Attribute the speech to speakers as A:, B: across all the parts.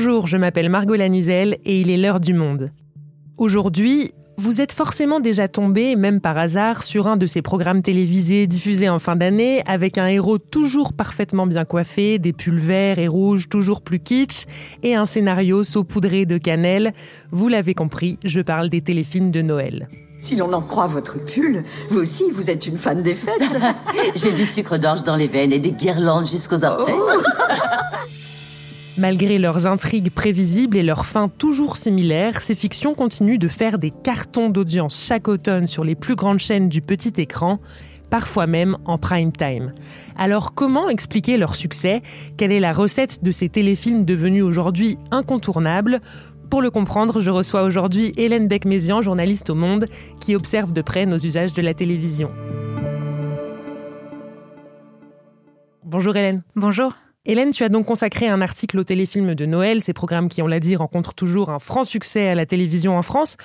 A: Bonjour, je m'appelle Margot Lanuzel et il est l'heure du monde. Aujourd'hui, vous êtes forcément déjà tombé, même par hasard, sur un de ces programmes télévisés diffusés en fin d'année, avec un héros toujours parfaitement bien coiffé, des pulls verts et rouges toujours plus kitsch, et un scénario saupoudré de cannelle. Vous l'avez compris, je parle des téléfilms de Noël.
B: Si l'on en croit votre pull, vous aussi, vous êtes une fan des fêtes.
C: J'ai du sucre d'orge dans les veines et des guirlandes jusqu'aux orteils. Oh.
A: Malgré leurs intrigues prévisibles et leurs fins toujours similaires, ces fictions continuent de faire des cartons d'audience chaque automne sur les plus grandes chaînes du petit écran, parfois même en prime time. Alors comment expliquer leur succès? Quelle est la recette de ces téléfilms devenus aujourd'hui incontournables? Pour le comprendre, je reçois aujourd'hui Hélène Beck-Mézian, journaliste au Monde, qui observe de près nos usages de la télévision. Bonjour Hélène.
D: Bonjour.
A: Hélène, tu as donc consacré un article au téléfilm de Noël. Ces programmes qui, on l'a dit, rencontrent toujours un franc succès à la télévision en France.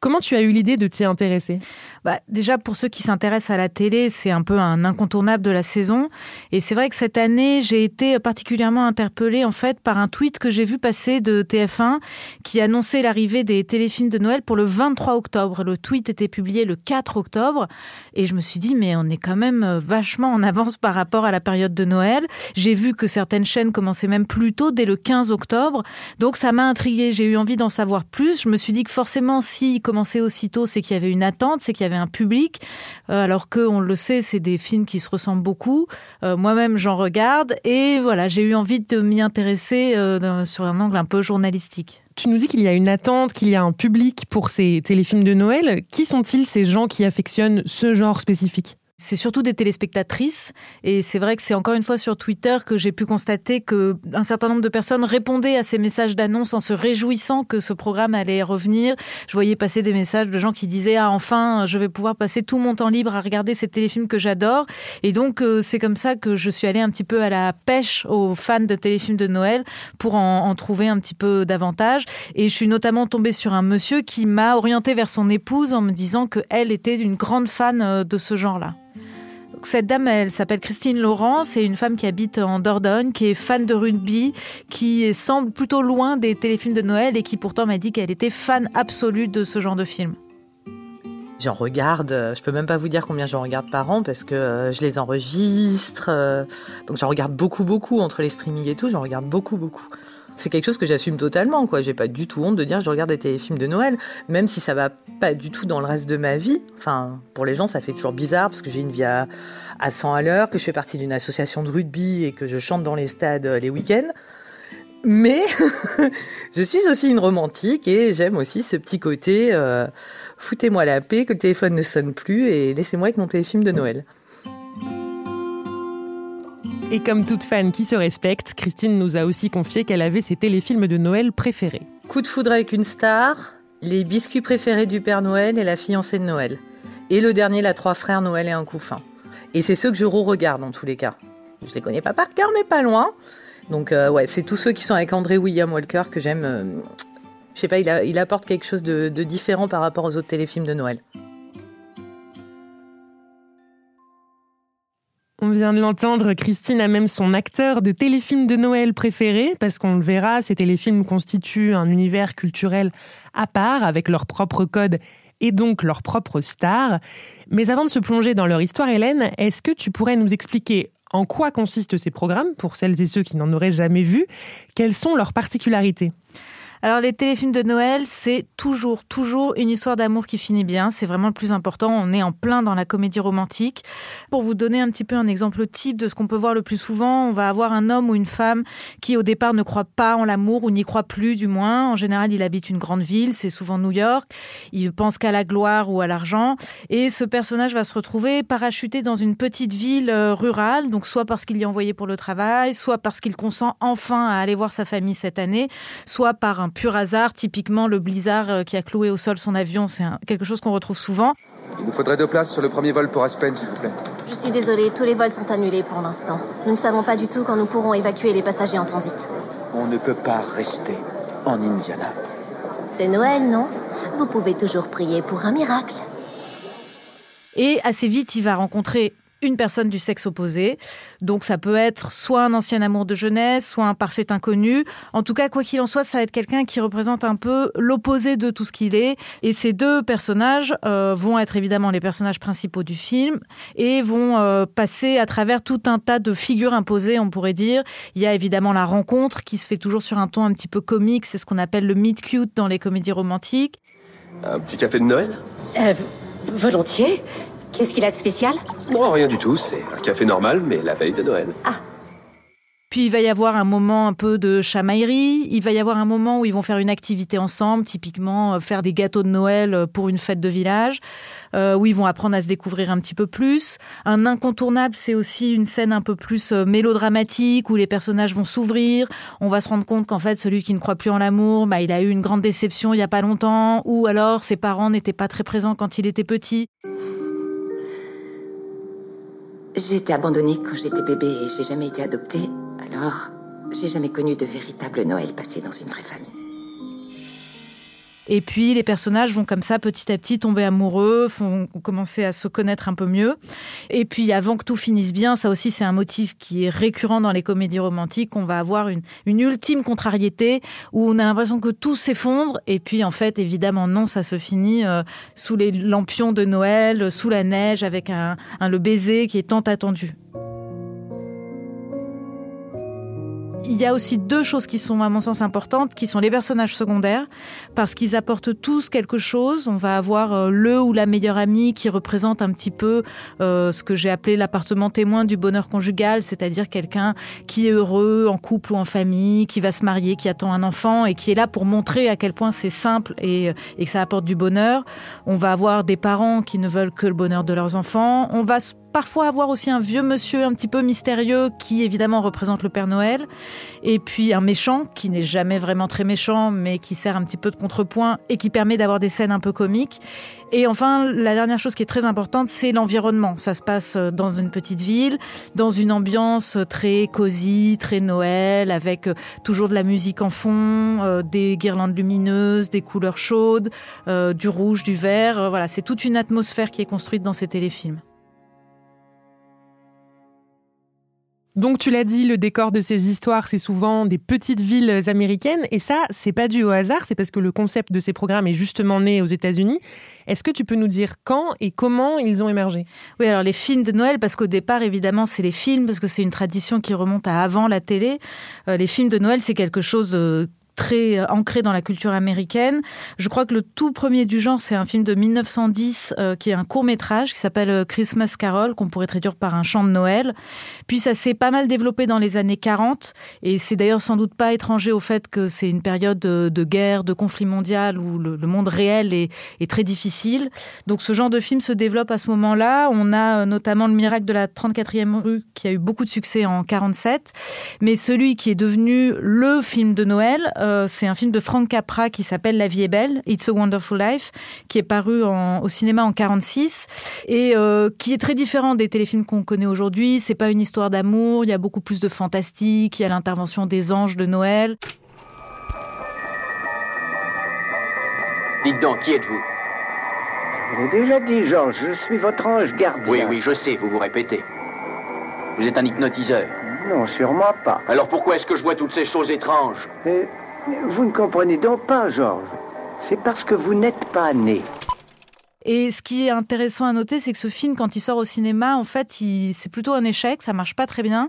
A: Comment tu as eu l'idée de t'y intéresser?
D: Bah, Déjà, pour ceux qui s'intéressent à la télé, c'est un peu un incontournable de la saison. Et c'est vrai que cette année, j'ai été particulièrement interpellée en fait par un tweet que j'ai vu passer de TF1 qui annonçait l'arrivée des téléfilms de Noël pour le 23 octobre. Le tweet était publié le 4 octobre. Et je me suis dit, mais on est quand même vachement en avance par rapport à la période de Noël. J'ai vu que certaines chaînes commençaient même plus tôt, dès le 15 octobre. Donc ça m'a intriguée. J'ai eu envie d'en savoir plus. Je me suis dit que forcément, si commencé aussitôt, c'est qu'il y avait une attente, c'est qu'il y avait un public, euh, alors que on le sait, c'est des films qui se ressemblent beaucoup. Euh, moi-même, j'en regarde et voilà, j'ai eu envie de m'y intéresser euh, sur un angle un peu journalistique.
A: Tu nous dis qu'il y a une attente, qu'il y a un public pour ces téléfilms de Noël. Qui sont-ils ces gens qui affectionnent ce genre spécifique?
D: C'est surtout des téléspectatrices. Et c'est vrai que c'est encore une fois sur Twitter que j'ai pu constater que un certain nombre de personnes répondaient à ces messages d'annonce en se réjouissant que ce programme allait revenir. Je voyais passer des messages de gens qui disaient ah enfin je vais pouvoir passer tout mon temps libre à regarder ces téléfilms que j'adore. Et donc euh, c'est comme ça que je suis allée un petit peu à la pêche aux fans de téléfilms de Noël pour en, trouver un petit peu davantage. Et je suis notamment tombée sur un monsieur qui m'a orientée vers son épouse en me disant que elle était une grande fan euh, de ce genre-là cette dame, elle s'appelle Christine Laurent, c'est une femme qui habite en Dordogne, qui est fan de rugby, qui semble plutôt loin des téléfilms de Noël et qui pourtant m'a dit qu'elle était fan absolue de ce genre de film.
E: J'en regarde, euh, je peux même pas vous dire combien j'en regarde par an parce que euh, je les enregistre. Euh, donc j'en regarde beaucoup, beaucoup entre les streamings et tout, j'en regarde beaucoup, beaucoup c'est quelque chose que j'assume totalement. Quoi, j'ai pas du tout honte de dire je regarde des téléfilms de Noël, même si ça va pas du tout dans le reste de ma vie. Enfin, pour les gens, ça fait toujours bizarre parce que j'ai une vie à, à 100 à l'heure, que je fais partie d'une association de rugby et que je chante dans les stades euh, les week-ends. Mais je suis aussi une romantique et j'aime aussi ce petit côté euh, foutez-moi la paix, que le téléphone ne sonne plus et laissez-moi avec mon téléfilm de Noël.
A: Et comme toute fan qui se respecte, Christine nous a aussi confié qu'elle avait ses téléfilms de Noël préférés.
E: Coup de foudre avec une star, les biscuits préférés du Père Noël et la fiancée de Noël. Et le dernier, la Trois Frères Noël et un couffin. Et c'est ceux que je re-regarde en tous les cas. Je les connais pas par cœur, mais pas loin. Donc euh, ouais, c'est tous ceux qui sont avec André William Walker que j'aime. Euh, je sais pas, il, apporte quelque chose de différent par rapport aux autres téléfilms de Noël.
A: On vient de l'entendre, Christine a même son acteur de téléfilm de Noël préféré, parce qu'on le verra, ces téléfilms constituent un univers culturel à part, avec leur propre code et donc leurs propres stars. Mais avant de se plonger dans leur histoire, Hélène, est-ce que tu pourrais nous expliquer en quoi consistent ces programmes, pour celles et ceux qui n'en auraient jamais vu Quelles sont leurs particularités?
D: Alors les téléfilms de Noël, c'est toujours, toujours une histoire d'amour qui finit bien. C'est vraiment le plus important. On est en plein dans la comédie romantique. Pour vous donner un petit peu un exemple type de ce qu'on peut voir le plus souvent, on va avoir un homme ou une femme qui au départ ne croit pas en l'amour ou n'y croit plus du moins. En général, il habite une grande ville, c'est souvent New York. Il pense qu'à la gloire ou à l'argent. Et ce personnage va se retrouver parachuté dans une petite ville euh, rurale, donc soit parce qu'il y est envoyé pour le travail, soit parce qu'il consent enfin à aller voir sa famille cette année, soit par un pur hasard. Typiquement, le blizzard euh, qui a cloué au sol son avion, c'est quelque chose qu'on retrouve souvent.
F: Il nous faudrait deux places sur le premier vol pour Aspen, s'il vous plaît.
G: Je suis désolée, tous les vols sont annulés pour l'instant. Nous ne savons pas du tout quand nous pourrons évacuer les passagers en transit.
F: On ne peut pas rester en Indiana.
G: C'est Noël, non? Vous pouvez toujours prier pour un miracle.
D: Et assez vite, il va rencontrer une personne du sexe opposé. Donc ça peut être soit un ancien amour de jeunesse, soit un parfait inconnu. En tout cas, quoi qu'il en soit, ça va être quelqu'un qui représente un peu l'opposé de tout ce qu'il est. Et ces deux personnages euh, vont être évidemment les personnages principaux du film et vont euh, passer à travers tout un tas de figures imposées, on pourrait dire. Il y a évidemment la rencontre qui se fait toujours sur un ton un petit peu comique, c'est ce qu'on appelle le meet cute dans les comédies romantiques.
H: Un petit café de Noël?
I: Euh, Volontiers. Qu'est-ce qu'il a de spécial?
H: Non, rien du tout. C'est un café normal, mais la veille de Noël.
I: Ah.
D: Puis il va y avoir un moment un peu de chamaillerie. Il va y avoir un moment où ils vont faire une activité ensemble, typiquement euh, faire des gâteaux de Noël euh, pour une fête de village, euh, où ils vont apprendre à se découvrir un petit peu plus. Un incontournable, c'est aussi une scène un peu plus mélodramatique où les personnages vont s'ouvrir. On va se rendre compte qu'en fait, celui qui ne croit plus en l'amour, bah, il a eu une grande déception il y a pas longtemps, ou alors ses parents n'étaient pas très présents quand il était petit.
B: J'ai été abandonnée quand j'étais bébé et j'ai jamais été adoptée. Alors, j'ai jamais connu de véritable Noël passé dans une vraie famille.
D: Et puis les personnages vont comme ça petit à petit tomber amoureux, vont commencer à se connaître un peu mieux. Et puis avant que tout finisse bien, ça aussi c'est un motif qui est récurrent dans les comédies romantiques. On va avoir une, ultime contrariété où on a l'impression que tout s'effondre. Et puis en fait, évidemment non, ça se finit euh, sous les lampions de Noël, sous la neige, avec un le baiser qui est tant attendu. Il y a aussi deux choses qui sont, à mon sens, importantes, qui sont les personnages secondaires, parce qu'ils apportent tous quelque chose. On va avoir euh, le ou la meilleure amie qui représente un petit peu euh, ce que j'ai appelé l'appartement témoin du bonheur conjugal, c'est-à-dire quelqu'un qui est heureux en couple ou en famille, qui va se marier, qui attend un enfant et qui est là pour montrer à quel point c'est simple et, et que ça apporte du bonheur. On va avoir des parents qui ne veulent que le bonheur de leurs enfants. On va parfois avoir aussi un vieux monsieur un petit peu mystérieux qui évidemment représente le Père Noël, et puis un méchant qui n'est jamais vraiment très méchant mais qui sert un petit peu de contrepoint et qui permet d'avoir des scènes un peu comiques. Et enfin, la dernière chose qui est très importante, c'est l'environnement. Ça se passe euh, dans une petite ville, dans une ambiance très cosy, très Noël, avec euh, toujours de la musique en fond, euh, des guirlandes lumineuses, des couleurs chaudes, du rouge, du vert. Voilà, c'est toute une atmosphère qui est construite dans ces téléfilms.
A: Donc tu l'as dit, le décor de ces histoires, c'est souvent des petites villes américaines et ça, c'est pas dû au hasard, c'est parce que le concept de ces programmes est justement né aux États-Unis. Est-ce que tu peux nous dire quand et comment ils ont émergé?
D: Oui, alors les films de Noël, parce qu'au départ, évidemment, c'est les films, parce que c'est une tradition qui remonte à avant la télé. Euh, les films de Noël, c'est quelque chose euh, très euh, ancré dans la culture américaine. Je crois que le tout premier du genre, c'est un film de 1910 euh, qui est un court métrage qui s'appelle euh, Christmas Carol, qu'on pourrait traduire par un chant de Noël. Puis ça s'est pas mal développé dans les années 40 et c'est d'ailleurs sans doute pas étranger au fait que c'est une période de, guerre, de conflit mondial où le, monde réel est, très difficile. Donc ce genre de film se développe à ce moment-là. On a notamment le miracle de la 34e rue qui a eu beaucoup de succès en 47, mais celui qui est devenu le film de Noël, c'est un film de Frank Capra qui s'appelle La vie est belle, It's a Wonderful Life, qui est paru au cinéma en 46 et euh, qui est très différent des téléfilms qu'on connaît aujourd'hui. C'est pas une histoire d'amour, il y a beaucoup plus de fantastique, il y a l'intervention des anges de Noël.
J: Dites donc, qui êtes-vous?
K: Je l'ai déjà dit, Georges, je suis votre ange gardien.
J: Oui, oui, je sais, vous vous répétez. Vous êtes un hypnotiseur.
K: Non, sûrement pas.
J: Alors pourquoi est-ce que je vois toutes ces choses étranges?
K: Vous ne comprenez donc pas, Georges. C'est parce que vous n'êtes pas né.
D: Et ce qui est intéressant à noter, c'est que ce film, quand il sort au cinéma, en fait, c'est plutôt un échec, ça marche pas très bien.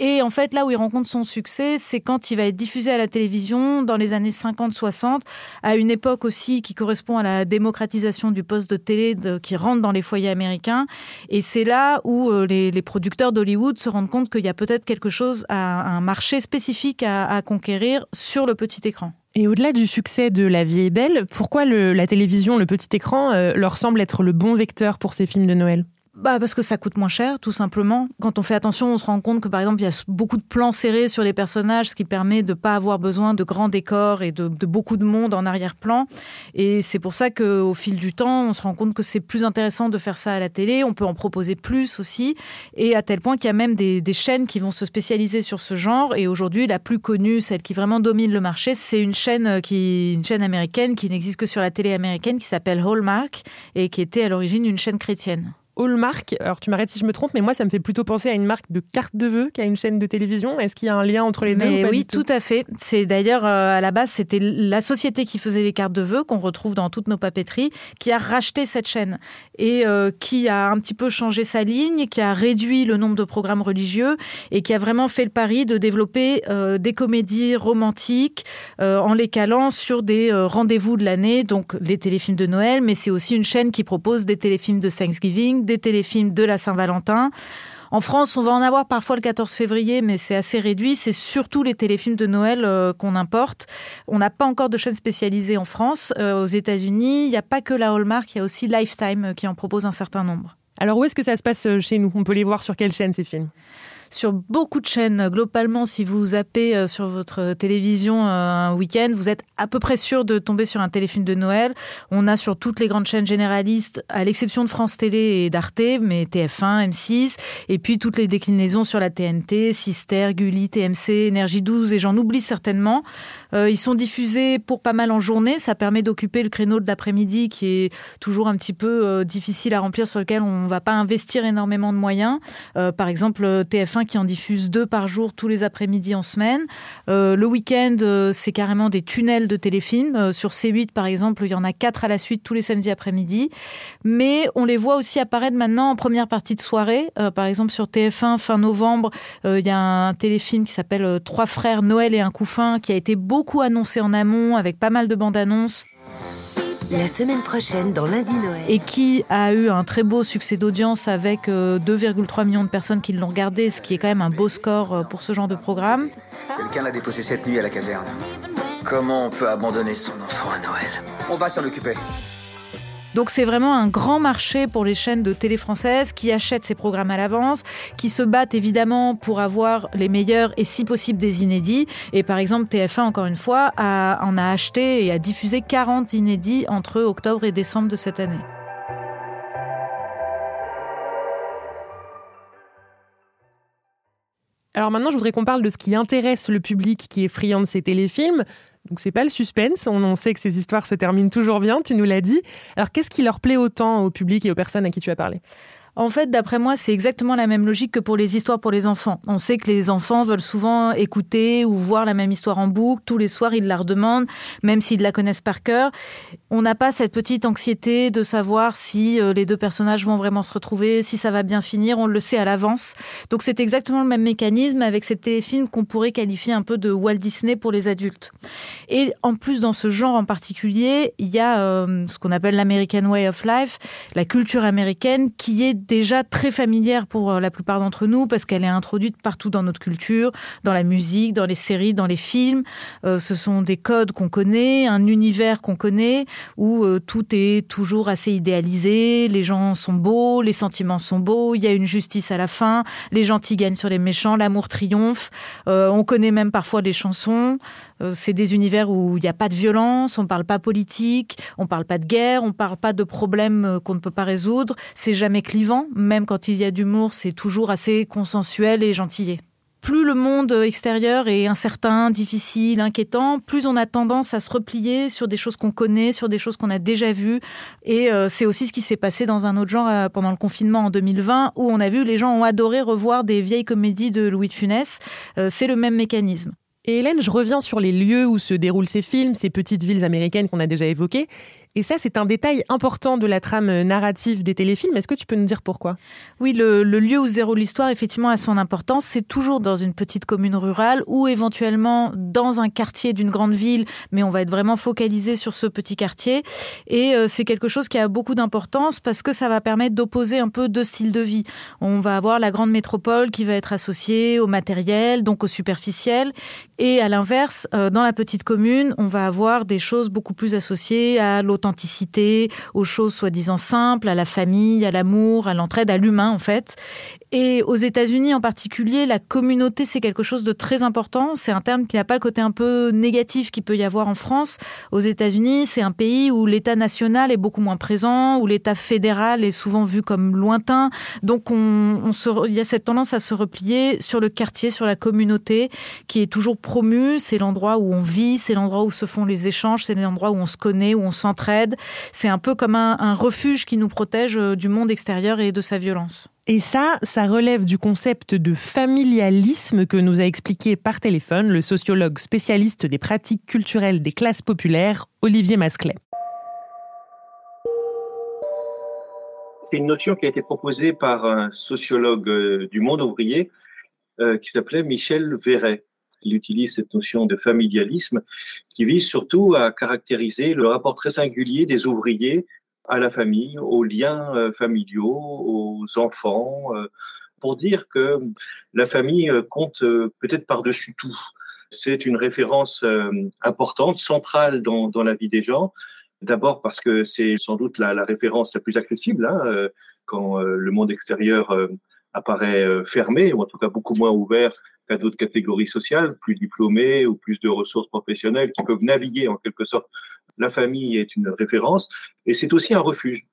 D: Et en fait, là où il rencontre son succès, c'est quand il va être diffusé à la télévision dans les années 50-60, à une époque aussi qui correspond à la démocratisation du poste de télé qui rentre dans les foyers américains. Et c'est là où euh, les, producteurs d'Hollywood se rendent compte qu'il y a peut-être quelque chose, à, un marché spécifique à, conquérir sur le petit écran.
A: Et au-delà du succès de La vie est belle, pourquoi la télévision, le petit écran, euh, leur semble être le bon vecteur pour ces films de Noël?
D: Bah parce que ça coûte moins cher, tout simplement. Quand on fait attention, on se rend compte que par exemple, il y a beaucoup de plans serrés sur les personnages, ce qui permet de ne pas avoir besoin de grands décors et de, beaucoup de monde en arrière-plan. Et c'est pour ça qu'au fil du temps, on se rend compte que c'est plus intéressant de faire ça à la télé. On peut en proposer plus aussi, et à tel point qu'il y a même des, des, chaînes qui vont se spécialiser sur ce genre. Et aujourd'hui, la plus connue, celle qui vraiment domine le marché, c'est une chaîne qui, une chaîne américaine qui n'existe que sur la télé américaine, qui s'appelle Hallmark et qui était à l'origine une chaîne chrétienne.
A: Hallmark. Alors tu m'arrêtes si je me trompe, mais moi ça me fait plutôt penser à une marque de carte de vœux qu'à une chaîne de télévision. Est-ce qu'il y a un lien entre les deux ou pas
D: oui,
A: tout
D: à fait. C'est d'ailleurs euh, à la base c'était la société qui faisait les cartes de vœux qu'on retrouve dans toutes nos papeteries qui a racheté cette chaîne et euh, qui a un petit peu changé sa ligne, qui a réduit le nombre de programmes religieux et qui a vraiment fait le pari de développer euh, des comédies romantiques en les calant sur des rendez-vous de l'année, donc les téléfilms de Noël, mais c'est aussi une chaîne qui propose des téléfilms de Thanksgiving, des téléfilms de la Saint-Valentin. En France, on va en avoir parfois le 14 février, mais c'est assez réduit. C'est surtout les téléfilms de Noël euh, qu'on importe. On n'a pas encore de chaîne spécialisée en France. Euh, aux États-Unis, il n'y a pas que la Hallmark, il y a aussi Lifetime euh, qui en propose un certain nombre.
A: Alors où est-ce que ça se passe chez nous? On peut les voir sur quelle chaîne ces films?
D: Sur beaucoup de chaînes. Globalement, si vous zappez euh, sur votre télévision euh, un week-end, vous êtes à peu près sûr de tomber sur un téléfilm de Noël. On a sur toutes les grandes chaînes généralistes, à l'exception de France Télé et d'Arte, mais TF1, M6, et puis toutes les déclinaisons sur la TNT, Sister, Gulli, TMC, Énergie 12, et j'en oublie certainement. Euh, ils sont diffusés pour pas mal en journée. Ça permet d'occuper le créneau de l'après-midi qui est toujours un petit peu difficile à remplir, sur lequel on ne va pas investir énormément de moyens. par exemple, TF1 qui en diffuse deux par jour tous les après-midi en semaine. Euh, le week-end, euh, c'est carrément des tunnels de téléfilms. Euh, sur C8, par exemple, il y en a quatre à la suite tous les samedis après-midi. Mais on les voit aussi apparaître maintenant en première partie de soirée. par exemple, sur TF1, fin novembre, il y a un téléfilm qui s'appelle Trois frères, Noël et un couffin, qui a été beaucoup annoncé en amont avec pas mal de bandes annonces.
L: La semaine prochaine, dans Lundi Noël.
D: Et qui a eu un très beau succès d'audience avec 2,3 euh, millions de personnes qui l'ont regardé, ce qui est quand même un beau score euh, pour ce genre de programme.
F: Quelqu'un l'a déposé cette nuit à la caserne. Comment on peut abandonner son enfant à Noël? On va s'en occuper.
D: Donc c'est vraiment un grand marché pour les chaînes de télé françaises qui achètent ces programmes à l'avance, qui se battent évidemment pour avoir les meilleurs et si possible des inédits. Et par exemple TF1 encore une fois en a acheté et a diffusé 40 inédits entre octobre et décembre de cette année.
A: Alors maintenant, je voudrais qu'on parle de ce qui intéresse le public qui est friand de ces téléfilms. Donc c'est pas le suspense, on, sait que ces histoires se terminent toujours bien, tu nous l'as dit. Alors qu'est-ce qui leur plaît autant au public et aux personnes à qui tu as parlé?
D: En fait, d'après moi, c'est exactement la même logique que pour les histoires pour les enfants. On sait que les enfants veulent souvent écouter ou voir la même histoire en boucle. Tous les soirs, ils la redemandent, même s'ils la connaissent par cœur. On n'a pas cette petite anxiété de savoir si euh, les deux personnages vont vraiment se retrouver, si ça va bien finir. On le sait à l'avance. Donc c'est exactement le même mécanisme avec ces téléfilms qu'on pourrait qualifier un peu de Walt Disney pour les adultes. Et en plus, dans ce genre en particulier, il y a euh, ce qu'on appelle l'American Way of Life, la culture américaine qui est déjà très familière pour euh, la plupart d'entre nous parce qu'elle est introduite partout dans notre culture, dans la musique, dans les séries, dans les films. Ce sont des codes qu'on connaît, un univers qu'on connaît où euh, tout est toujours assez idéalisé, les gens sont beaux, les sentiments sont beaux, il y a une justice à la fin, les gentils gagnent sur les méchants, l'amour triomphe. on connaît même parfois des chansons. c'est des univers où il n'y a pas de violence, on parle pas politique, on parle pas de guerre, on parle pas de problèmes qu'on ne peut pas résoudre. C'est jamais clivant même quand il y a d'humour, c'est toujours assez consensuel et gentillé. Plus le monde extérieur est incertain, difficile, inquiétant, plus on a tendance à se replier sur des choses qu'on connaît, sur des choses qu'on a déjà vues. Et euh, c'est aussi ce qui s'est passé dans un autre genre euh, pendant le confinement en 2020, où on a vu les gens ont adoré revoir des vieilles comédies de Louis de Funès. Euh, c'est le même mécanisme.
A: Et Hélène, je reviens sur les lieux où se déroulent ces films, ces petites villes américaines qu'on a déjà évoquées. Et ça, c'est un détail important de la trame narrative des téléfilms. Est-ce que tu peux nous dire pourquoi?
D: Oui, le, lieu où zéro l'histoire, effectivement, a son importance. C'est toujours dans une petite commune rurale ou éventuellement dans un quartier d'une grande ville, mais on va être vraiment focalisé sur ce petit quartier. Et euh, c'est quelque chose qui a beaucoup d'importance parce que ça va permettre d'opposer un peu deux styles de vie. On va avoir la grande métropole qui va être associée au matériel, donc au superficiel. Et à l'inverse, euh, dans la petite commune, on va avoir des choses beaucoup plus associées à l'autre aux choses soi-disant simples, à la famille, à l'amour, à l'entraide, à l'humain en fait. Et aux États-Unis en particulier, la communauté, c'est quelque chose de très important. C'est un terme qui n'a pas le côté un peu négatif qu'il peut y avoir en France. Aux États-Unis, c'est un pays où l'État national est beaucoup moins présent, où l'État fédéral est souvent vu comme lointain. Donc, on, se, il y a cette tendance à se replier sur le quartier, sur la communauté, qui est toujours promue. C'est l'endroit où on vit, c'est l'endroit où se font les échanges, c'est l'endroit où on se connaît, où on s'entraide. C'est un peu comme un, un refuge qui nous protège euh, du monde extérieur et de sa violence.
A: Et ça, ça relève du concept de familialisme que nous a expliqué par téléphone le sociologue spécialiste des pratiques culturelles des classes populaires, Olivier Masclet.
M: C'est une notion qui a été proposée par un sociologue euh, du monde ouvrier euh, qui s'appelait Michel Verret. Il utilise cette notion de familialisme qui vise surtout à caractériser le rapport très singulier des ouvriers à la famille, aux liens euh, familiaux, aux enfants, euh, pour dire que la famille euh, compte peut-être par-dessus tout. C'est une référence importante, centrale dans, la vie des gens. D'abord parce que c'est sans doute la, la, référence la plus accessible hein, quand le monde extérieur apparaît fermé, ou en tout cas beaucoup moins ouvert qu'à d'autres catégories sociales, plus diplômées ou plus de ressources professionnelles qui peuvent naviguer en quelque sorte la famille est une référence et c'est aussi un refuge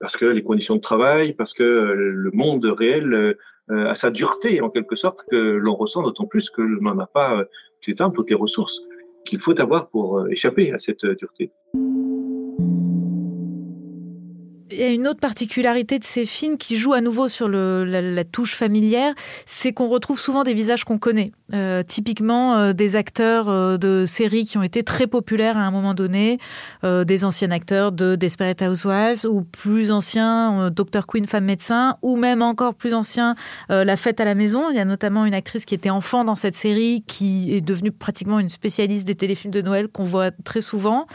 M: parce que les conditions de travail, parce que le monde réel euh, a sa dureté en quelque sorte que l'on ressent d'autant plus que l'on n'a pas, euh, c'est toutes les ressources qu'il faut avoir pour euh, échapper à cette dureté.
D: Il y a une autre particularité de ces films qui joue à nouveau sur la, touche familière, c'est qu'on retrouve souvent des visages qu'on connaît. Euh, typiquement euh, des acteurs euh, de séries qui ont été très populaires à un moment donné, des anciens acteurs de Desperate Housewives ou plus anciens Dr Queen femme médecin ou même encore plus anciens La fête à la maison. Il y a notamment une actrice qui était enfant dans cette série qui est devenue pratiquement une spécialiste des téléfilms de Noël qu'on voit très souvent.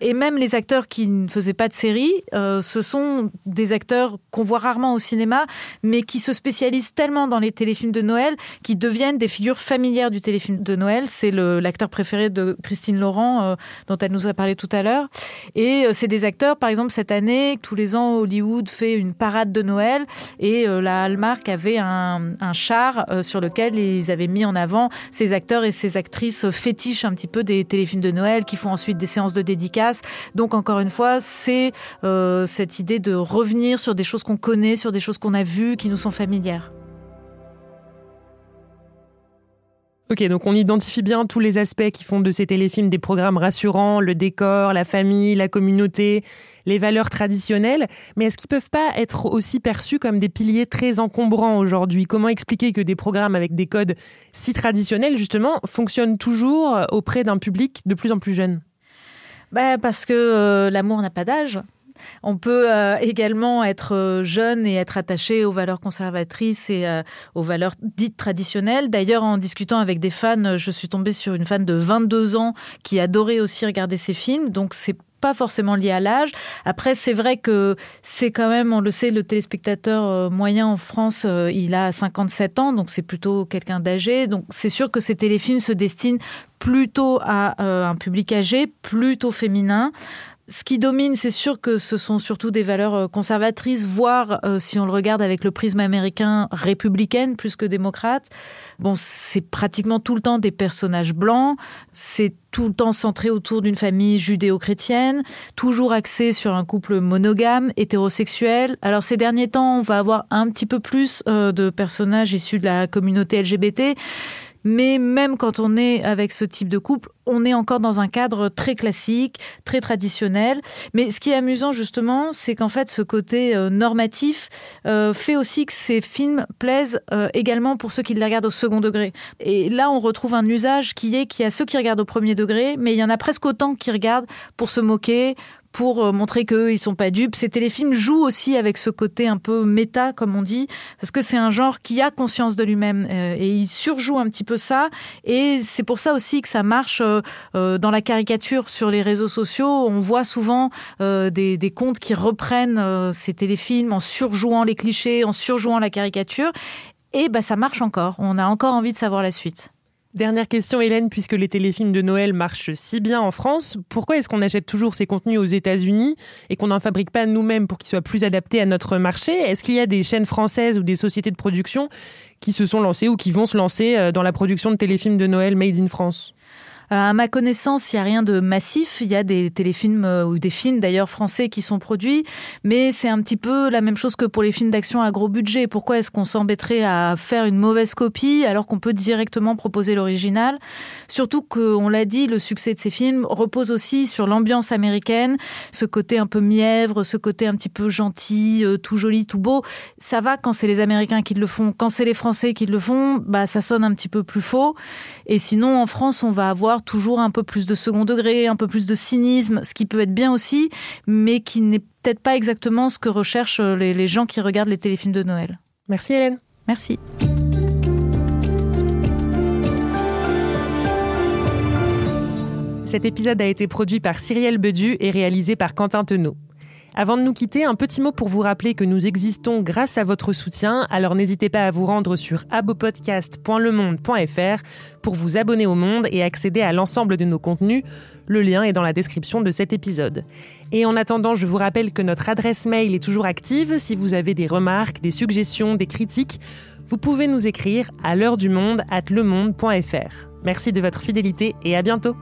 D: Et même les acteurs qui ne faisaient pas de série, ce sont des acteurs qu'on voit rarement au cinéma, mais qui se spécialisent tellement dans les téléfilms de Noël qu'ils deviennent des figures familières du téléfilm de Noël. C'est l'acteur préféré de Christine Laurent, euh, dont elle nous a parlé tout à l'heure. Et euh, c'est des acteurs, par exemple, cette année, tous les ans, Hollywood fait une parade de Noël et euh, la Hallmark avait un, un char sur lequel ils avaient mis en avant ces acteurs et ces actrices fétiches un petit peu des téléfilms de Noël qui font ensuite des séances de dédicaces. Donc, encore une fois, c'est cette idée de revenir sur des choses qu'on connaît, sur des choses qu'on a vues, qui nous sont familières.
A: Ok, donc on identifie bien tous les aspects qui font de ces téléfilms des programmes rassurants, le décor, la famille, la communauté, les valeurs traditionnelles, mais est-ce qu'ils peuvent pas être aussi perçus comme des piliers très encombrants aujourd'hui? Comment expliquer que des programmes avec des codes si traditionnels, justement, fonctionnent toujours auprès d'un public de plus en plus jeune?
D: Bah Parce que euh, l'amour n'a pas d'âge. On peut euh, également être euh, jeune et être attaché aux valeurs conservatrices et euh, aux valeurs dites traditionnelles. D'ailleurs, en discutant avec des fans, je suis tombée sur une fan de 22 ans qui adorait aussi regarder ces films. Donc, c'est pas forcément lié à l'âge. Après, c'est vrai que c'est quand même, on le sait, le téléspectateur moyen en France, il a 57 ans, donc c'est plutôt quelqu'un d'âgé. Donc c'est sûr que ces téléfilms se destinent plutôt à un public âgé, plutôt féminin ce qui domine, c'est sûr que ce sont surtout des valeurs euh, conservatrices, voire, euh, si on le regarde avec le prisme américain, républicaine plus que démocrate. Bon, c'est pratiquement tout le temps des personnages blancs, c'est tout le temps centré autour d'une famille judéo-chrétienne, toujours axé sur un couple monogame, hétérosexuel. Alors ces derniers temps, on va avoir un petit peu plus euh, de personnages issus de la communauté LGBT, mais même quand on est avec ce type de couple, on est encore dans un cadre très classique, très traditionnel. Mais ce qui est amusant justement, c'est qu'en fait ce côté euh, normatif euh, fait aussi que ces films plaisent euh, également pour ceux qui les regardent au second degré. Et là, on retrouve un usage qui est qu'il y a ceux qui regardent au premier degré, mais il y en a presque autant qui regardent pour se moquer, pour euh, montrer qu'eux, ils sont pas dupes. Ces téléfilms jouent aussi avec ce côté un peu méta, comme on dit, parce que c'est un genre qui a conscience de lui-même euh, et il surjoue un petit peu ça. Et c'est pour ça aussi que ça marche euh, dans la caricature sur les réseaux sociaux. On voit souvent des, des comptes qui reprennent ces téléfilms en surjouant les clichés, en surjouant la caricature. Et bah, ça marche encore. On a encore envie de savoir la suite.
A: Dernière question, Hélène, puisque les téléfilms de Noël marchent si bien en France, pourquoi est-ce qu'on achète toujours ces contenus aux États-Unis et qu'on n'en fabrique pas nous-mêmes pour qu'ils soient plus adaptés à notre marché? Est-ce qu'il y a des chaînes françaises ou des sociétés de production qui se sont lancées ou qui vont se lancer euh, dans la production de téléfilms de Noël made in France?
D: Alors, à ma connaissance, il n'y a rien de massif. Il y a des téléfilms euh, ou des films d'ailleurs français qui sont produits, mais c'est un petit peu la même chose que pour les films d'action à gros budget. Pourquoi est-ce qu'on s'embêterait à faire une mauvaise copie alors qu'on peut directement proposer l'original? Surtout qu'on l'a dit, le succès de ces films repose aussi sur l'ambiance américaine, ce côté un peu mièvre, ce côté un petit peu gentil, euh, tout joli, tout beau. Ça va quand c'est les Américains qui le font. Quand c'est les Français qui le font, bah ça sonne un petit peu plus faux. Et sinon, en France, on va avoir toujours un peu plus de second degré, un peu plus de cynisme, ce qui peut être bien aussi, mais qui n'est peut-être pas exactement ce que recherchent euh, les, les gens qui regardent les téléfilms de Noël.
A: Merci Hélène.
D: Merci.
A: Cet épisode a été produit par Cyrielle Bedu et réalisé par Quentin Tenot. Avant de nous quitter, un petit mot pour vous rappeler que nous existons grâce à votre soutien, alors n'hésitez pas à vous rendre sur abopodcast.lemonde.fr pour vous abonner au Monde et accéder à l'ensemble de nos contenus. Le lien est dans la description de cet épisode. Et en attendant, je vous rappelle que notre adresse mail est toujours active. Si vous avez des remarques, des suggestions, des critiques, vous pouvez nous écrire à l'heure du monde at lemonde.fr. Merci de votre fidélité et à bientôt.